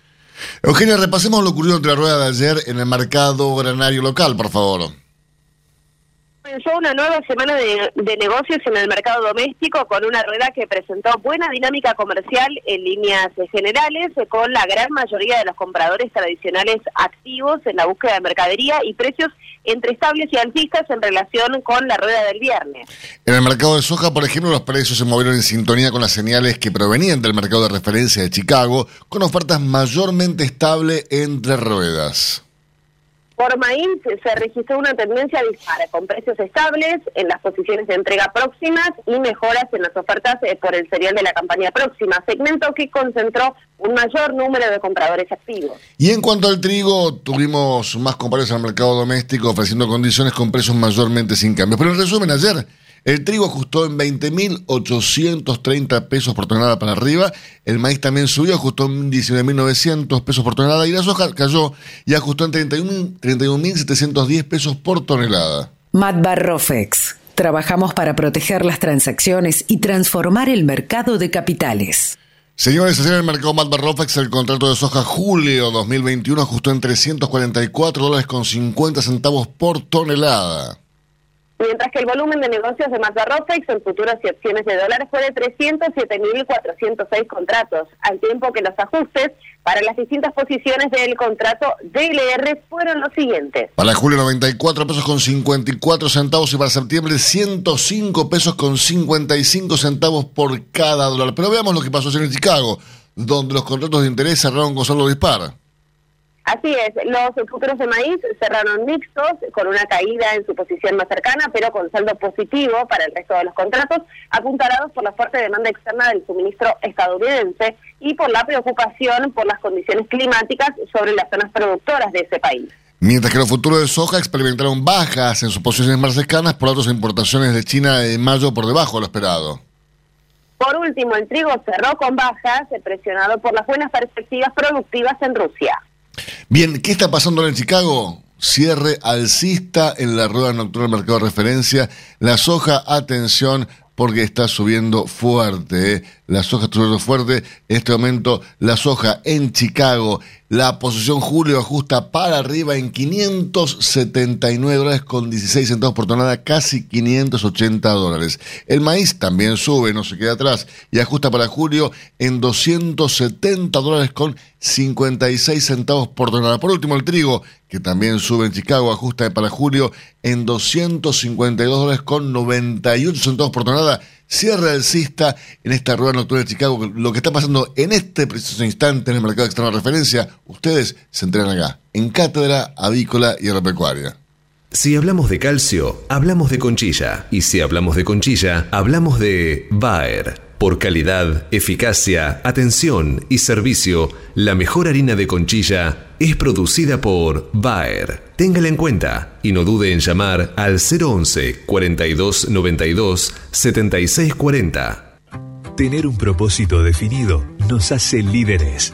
Eugenia, repasemos lo ocurrido entre la rueda de ayer en el mercado granario local, por favor. Comenzó una nueva semana de, de, negocios en el mercado doméstico con una rueda que presentó buena dinámica comercial en líneas generales, con la gran mayoría de los compradores tradicionales activos en la búsqueda de mercadería y precios entre estables y alcistas en relación con la rueda del viernes. En el mercado de soja, por ejemplo, los precios se movieron en sintonía con las señales que provenían del mercado de referencia de Chicago, con ofertas mayormente estables entre ruedas. Por maíz se registró una tendencia dispara, con precios estables en las posiciones de entrega próximas y mejoras en las ofertas eh, por el cereal de la campaña próxima, segmento que concentró un mayor número de compradores activos. Y en cuanto al trigo, tuvimos más compradores al mercado doméstico ofreciendo condiciones con precios mayormente sin cambios. Pero en resumen, ayer el trigo ajustó en 20.830 pesos por tonelada para arriba. El maíz también subió, ajustó en 19.900 pesos por tonelada. Y la soja cayó y ajustó en 31.710 pesos por tonelada. Matbarrofex. Trabajamos para proteger las transacciones y transformar el mercado de capitales. Señores, ayer en el mercado Matbarrofex el contrato de soja julio 2021 ajustó en 344 dólares con 50 centavos por tonelada mientras que el volumen de negocios de Mazda Rofex en futuros y opciones de dólares fue de 307.406 contratos, al tiempo que los ajustes para las distintas posiciones del contrato DLR fueron los siguientes. Para julio 94 pesos con 54 centavos y para septiembre 105 pesos con 55 centavos por cada dólar. Pero veamos lo que pasó en Chicago, donde los contratos de interés cerraron con solo dispara. Así es, los futuros de maíz cerraron mixtos con una caída en su posición más cercana, pero con saldo positivo para el resto de los contratos, apuntalados por la fuerte demanda externa del suministro estadounidense y por la preocupación por las condiciones climáticas sobre las zonas productoras de ese país. Mientras que los futuros de soja experimentaron bajas en sus posiciones más cercanas por otras importaciones de China en mayo por debajo de lo esperado. Por último, el trigo cerró con bajas, presionado por las buenas perspectivas productivas en Rusia. Bien, ¿qué está pasando en Chicago? Cierre alcista en la rueda nocturna del mercado de referencia. La soja, atención, porque está subiendo fuerte. ¿eh? La soja subiendo fuerte. En este momento, la soja en Chicago la posición Julio ajusta para arriba en 579 dólares con 16 centavos por tonelada, casi 580 dólares. El maíz también sube, no se queda atrás, y ajusta para Julio en 270 dólares con 56 centavos por tonelada. Por último, el trigo, que también sube en Chicago, ajusta para Julio en 252 dólares con 98 centavos por tonelada cierra el CISTA en esta rueda nocturna de Chicago. Lo que está pasando en este preciso instante en el mercado de externa referencia, ustedes se entrenan acá, en Cátedra Avícola y Agropecuaria. Si hablamos de calcio, hablamos de conchilla. Y si hablamos de conchilla, hablamos de Bayer. Por calidad, eficacia, atención y servicio, la mejor harina de conchilla es producida por Bayer. Téngala en cuenta y no dude en llamar al 011 42 92 76 40. Tener un propósito definido nos hace líderes.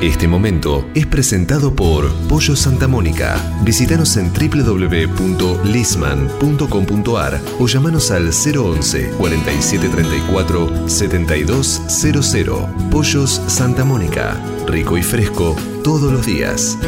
Este momento es presentado por Pollo Santa Mónica. Visítanos en www.lisman.com.ar o llamanos al 011 4734 7200. Pollos Santa Mónica. Rico y fresco todos los días.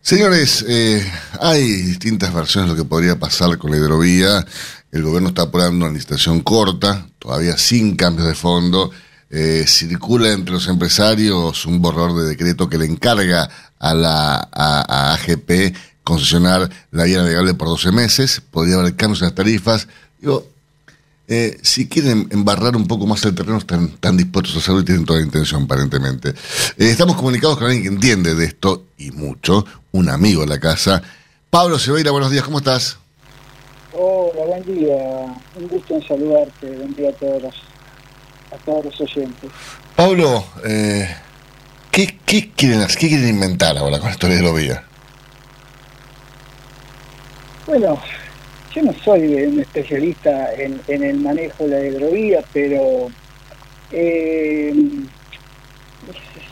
Señores, eh, hay distintas versiones de lo que podría pasar con la hidrovía. El gobierno está apurando una licitación corta, todavía sin cambios de fondo eh, circula entre los empresarios un borrador de decreto que le encarga a la a, AGP concesionar la vía navegable por 12 meses, podría haber cambios las tarifas. Digo, eh, si quieren embarrar un poco más el terreno, están, dispuestos a hacerlo y tienen toda la intención, aparentemente. Eh, estamos comunicados con alguien que entiende de esto y mucho, un amigo de la casa. Pablo Seveira, buenos días, ¿cómo estás? Hola, buen día. Un gusto en saludarte. Buen día a todos a todos los oyentes. Pablo, eh, ¿qué, qué, quieren, ¿qué quieren inventar ahora con la historia de Lovía? Bueno, yo no soy un especialista en, en el manejo de la hidrovía, pero eh,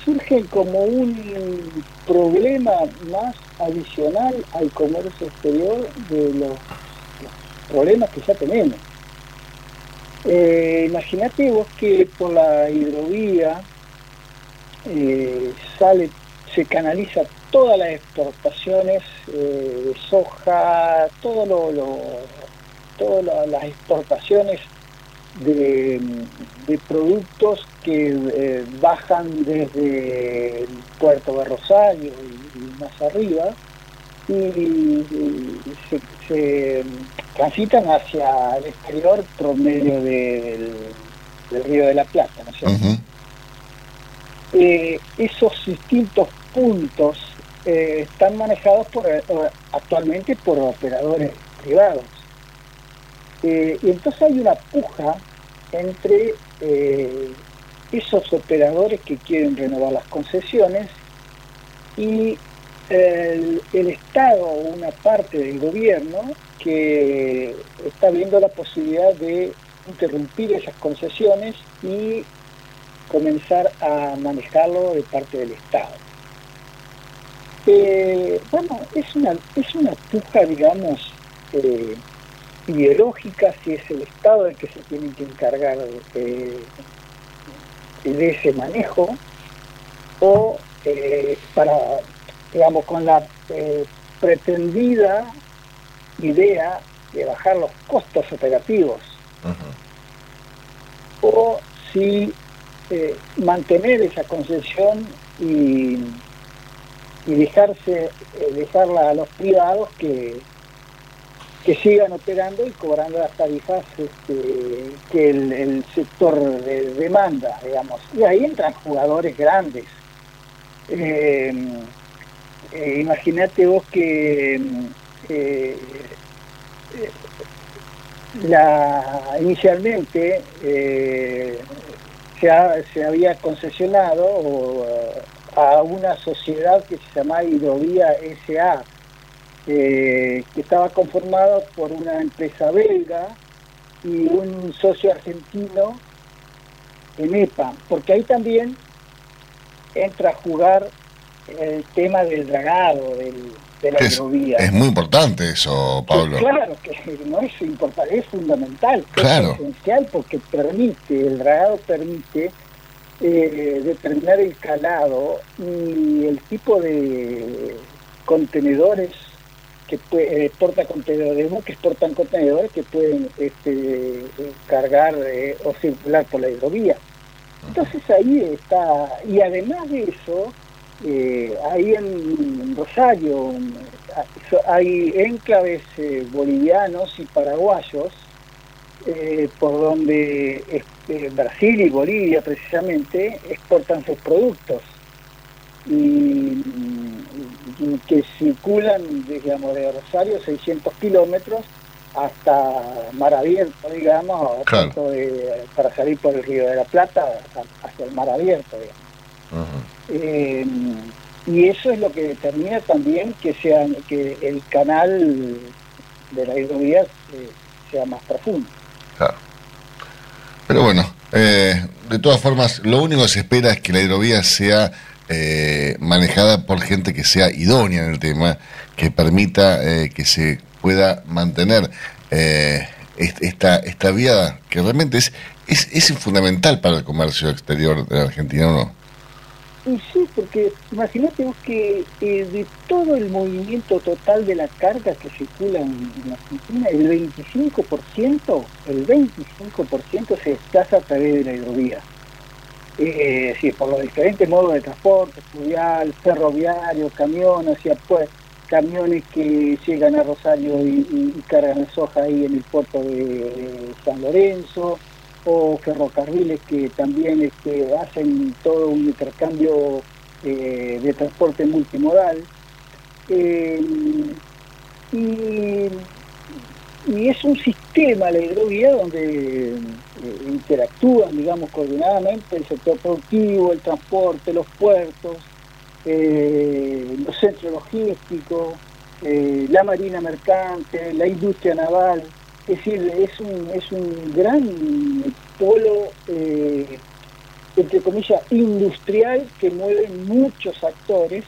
surge como un problema más adicional al comercio exterior de los, los problemas que ya tenemos. Eh, vos que por la hidrovía eh, sale, se canaliza todas las exportaciones eh, de soja, todas la- las exportaciones de, de productos que eh, bajan desde el puerto de Rosario y más arriba y, se, se transitan hacia el exterior por medio del, del río de la Plata, ¿no es cierto? Eh, esos distintos puntos eh, están manejados por, eh, actualmente por operadores privados. Eh, y entonces hay una puja entre esos operadores que quieren renovar las concesiones y el, Estado o una parte del gobierno que está viendo la posibilidad de interrumpir esas concesiones y comenzar a manejarlo de parte del Estado. Eh, bueno, es una, es una puja, digamos, eh, ideológica, si es el Estado el que se tiene que encargar eh, de ese manejo, o para, digamos, con la eh, pretendida idea de bajar los costos operativos, o si eh, mantener esa concesión y, y dejarse eh, dejarla a los privados que que sigan operando y cobrando las tarifas este, que el, el sector de- demanda, digamos. Y ahí entran jugadores grandes. Eh, eh, Imagínate vos que eh, eh, la, inicialmente eh, se, ha- se había concesionado eh, a una sociedad que se llama Hidrovía S.A., que estaba conformado por una empresa belga y un socio argentino en EPA, porque ahí también entra a jugar el tema del dragado, del, de la Es, hidrovía. es muy importante eso, Pablo. Que claro, que no es importante, es fundamental, Claro. es esencial porque permite, el dragado permite eh, determinar el calado y el tipo de contenedores que puede, eh, porta contenedores, buques portan contenedores que pueden este, cargar eh, o circular por la hidrovía. Entonces ahí está, y además de eso, eh, ahí en Rosario hay enclaves eh, bolivianos y paraguayos eh, por donde este, Brasil y Bolivia precisamente exportan sus productos y, y que circulan digamos de Rosario 600 kilómetros hasta Mar Abierto digamos Claro. tanto de- para salir por el Río de la Plata hacia el Mar Abierto digamos. Eh, y eso es lo que determina también que sea que el canal de la hidrovía eh, sea más profundo. Pero bueno, eh, de todas formas, lo único que se espera es que la hidrovía sea eh, manejada por gente que sea idónea en el tema, que permita eh, que se pueda mantener est- esta, esta vía que realmente es, es, es fundamental para el comercio exterior de la Argentina, ¿o no? Y sí, porque imagínate vos que eh, de todo el movimiento total de la carga que circula en, en Argentina, el 25%, el 25% se desplaza a través de la hidrovía. Eh, sí, por los diferentes modos de transporte, fluvial, ferroviario, camión, hacia pues, camiones que llegan a Rosario y, cargan la soja ahí en el puerto de San Lorenzo, o ferrocarriles que también este, hacen todo un intercambio eh, de transporte multimodal. Eh, y, es un sistema, la hidrovía, donde eh, interactúan, digamos, coordinadamente el sector productivo, el transporte, los puertos, los centros logísticos, la marina mercante, la industria naval. Es decir, es un, es un gran polo, eh, entre comillas, industrial que mueve muchos actores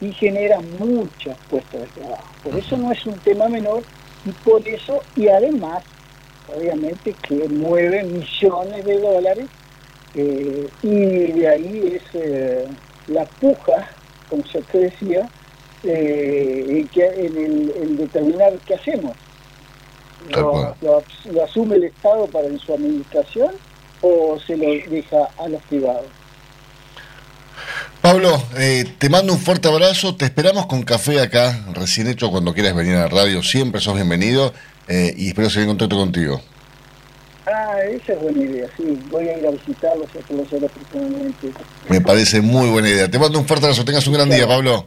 y genera muchos puestos de trabajo. Por eso no es un tema menor y por eso, y además, obviamente que mueve millones de dólares eh, y de ahí es eh, la puja, como se te decía, eh, que en el, determinar qué hacemos. Lo, lo, asume el Estado para en su administración o se lo deja a los privados? Pablo, eh, te mando un fuerte abrazo, te esperamos con café acá, recién hecho, cuando quieras venir a la radio, siempre sos bienvenido eh, y espero seguir en contacto contigo. Ah, esa es buena idea, sí, voy a ir a visitarlos y a conocerlos personalmente. Me parece muy buena idea. Te mando un fuerte abrazo, tengas un gran día, Pablo.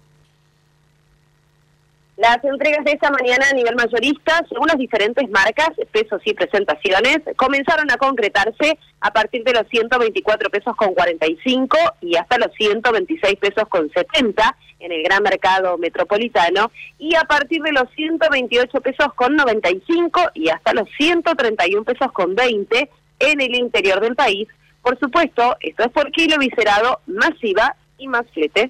Las entregas de esta mañana a nivel mayorista, según las diferentes marcas, pesos y presentaciones, comenzaron a concretarse a partir de los 124 pesos con 45 y hasta los 126 pesos con 70 en el gran mercado metropolitano y a partir de los 128 pesos con 95 y hasta los 131 pesos con 20 en el interior del país. Por supuesto, esto es por kilo viscerado, masiva y más flete.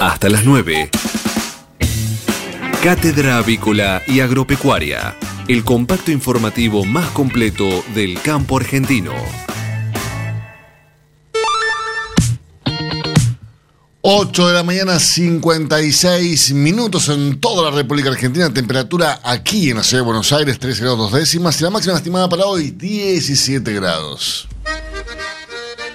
Hasta las 9. Cátedra Avícola y Agropecuaria, el compacto informativo más completo del campo argentino. 8 de la mañana, 56 minutos en toda la República Argentina. Temperatura aquí en la ciudad de Buenos Aires, 13 grados dos décimas. Y la máxima estimada para hoy, 17 grados.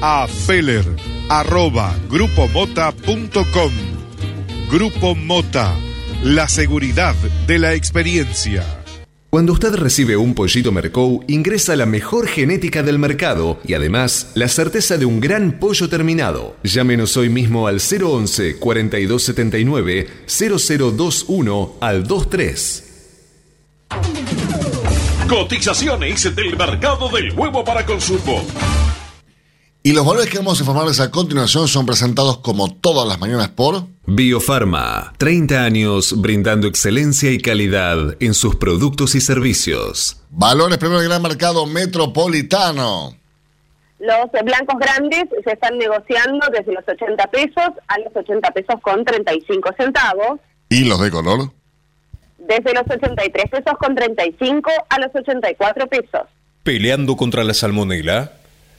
a feller arroba grupomota.com. Grupo Mota, la seguridad de la experiencia. Cuando usted recibe un pollito Mercou, ingresa la mejor genética del mercado y además la certeza de un gran pollo terminado. Llámenos hoy mismo al 011 4279 0021 al 23. Cotizaciones del mercado del huevo para consumo. Y los valores que vamos a informarles a continuación son presentados como todas las mañanas por Biofarma, 30 años brindando excelencia y calidad en sus productos y servicios. Valores primero del gran mercado metropolitano. Los blancos grandes se están negociando desde los 80 pesos a los 80 pesos con 35 centavos. ¿Y los de color? Desde los 83 pesos con 35 a los 84 pesos. Peleando contra la salmonela,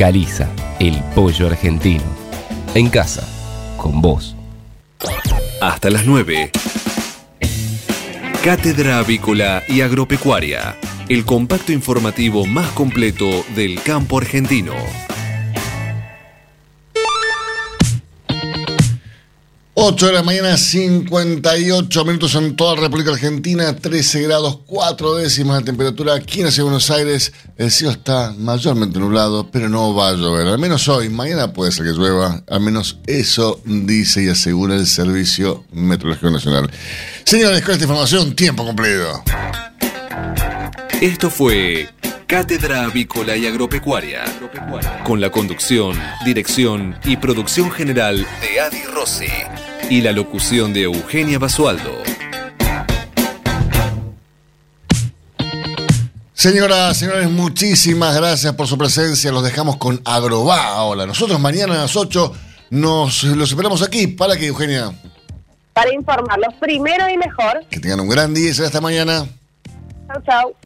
Caliza, el pollo argentino. En casa, con vos. Hasta las 9. Cátedra Avícola y Agropecuaria, el compacto informativo más completo del campo argentino. 8 de la mañana, 58 minutos en toda la República Argentina, 13 grados 4 décimas de temperatura aquí en Buenos Aires. El cielo está mayormente nublado, pero no va a llover. Al menos hoy, mañana puede ser que llueva. Al menos eso dice y asegura el Servicio Meteorológico Nacional. Señores, con esta información, tiempo completo. Esto fue Cátedra Avícola y Agropecuaria, con la conducción, dirección y producción general de Adi Rossi y la locución de Eugenia Basualdo. Señoras, señores, muchísimas gracias por su presencia. Los dejamos con Agrobá ahora. Nosotros mañana a las 8 nos los esperamos aquí. ¿Para que Eugenia? Para informarlos primero y mejor. Que tengan un gran día y será hasta mañana. Chau, chau.